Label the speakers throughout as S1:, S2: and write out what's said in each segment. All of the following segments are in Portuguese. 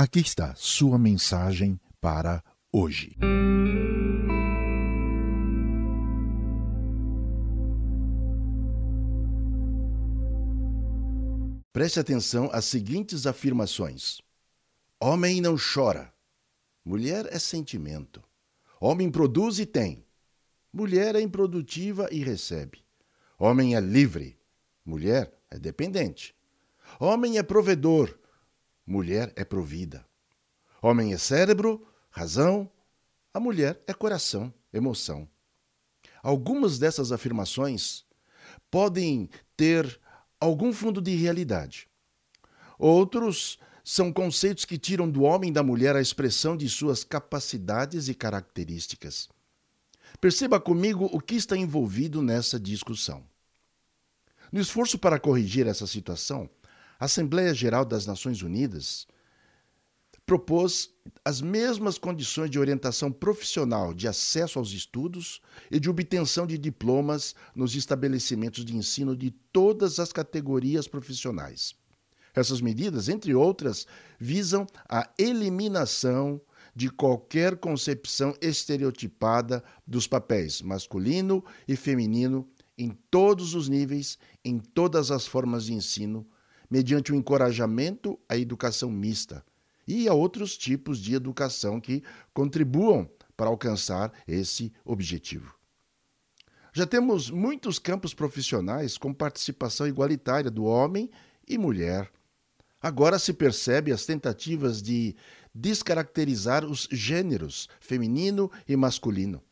S1: Aqui está sua mensagem para hoje.
S2: Preste atenção às seguintes afirmações: Homem não chora. Mulher é sentimento. Homem produz e tem. Mulher é improdutiva e recebe. Homem é livre. Mulher é dependente. Homem é provedor. Mulher é provida. Homem é cérebro, razão. A mulher é coração, emoção. Algumas dessas afirmações podem ter algum fundo de realidade. Outros são conceitos que tiram do homem e da mulher a expressão de suas capacidades e características. Perceba comigo o que está envolvido nessa discussão. No esforço para corrigir essa situação, a Assembleia Geral das Nações Unidas propôs as mesmas condições de orientação profissional, de acesso aos estudos e de obtenção de diplomas nos estabelecimentos de ensino de todas as categorias profissionais. Essas medidas, entre outras, visam a eliminação de qualquer concepção estereotipada dos papéis masculino e feminino em todos os níveis, em todas as formas de ensino, mediante o encorajamento à educação mista e a outros tipos de educação que contribuam para alcançar esse objetivo. Já temos muitos campos profissionais com participação igualitária do homem e mulher. Agora se percebe as tentativas de descaracterizar os gêneros feminino e masculino.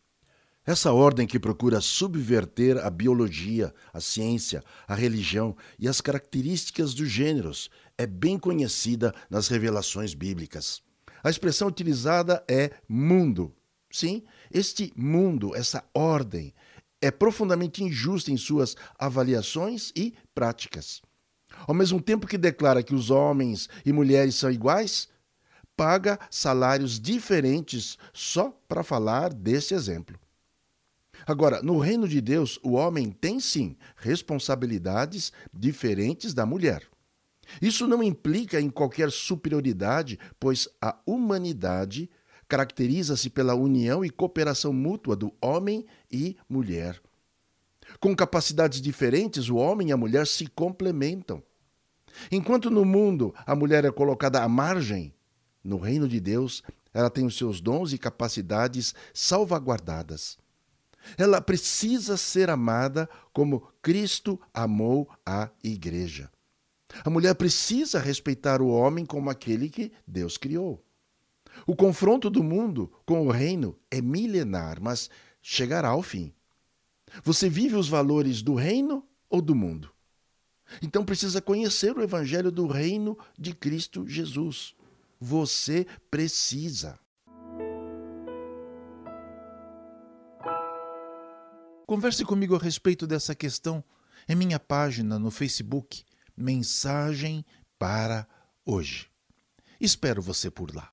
S2: Essa ordem que procura subverter a biologia, a ciência, a religião e as características dos gêneros é bem conhecida nas revelações bíblicas. A expressão utilizada é mundo. Sim, este mundo, essa ordem, é profundamente injusta em suas avaliações e práticas. Ao mesmo tempo que declara que os homens e mulheres são iguais, paga salários diferentes só para falar desse exemplo. Agora, no reino de Deus, o homem tem sim responsabilidades diferentes da mulher. Isso não implica em qualquer superioridade, pois a humanidade caracteriza-se pela união e cooperação mútua do homem e mulher. Com capacidades diferentes, o homem e a mulher se complementam. Enquanto no mundo a mulher é colocada à margem, no reino de Deus ela tem os seus dons e capacidades salvaguardadas. Ela precisa ser amada como Cristo amou a igreja. A mulher precisa respeitar o homem como aquele que Deus criou. O confronto do mundo com o reino é milenar, mas chegará ao fim. Você vive os valores do reino ou do mundo? Então precisa conhecer o evangelho do reino de Cristo Jesus. Você precisa.
S1: Converse comigo a respeito dessa questão em minha página no Facebook, Mensagem para Hoje. Espero você por lá.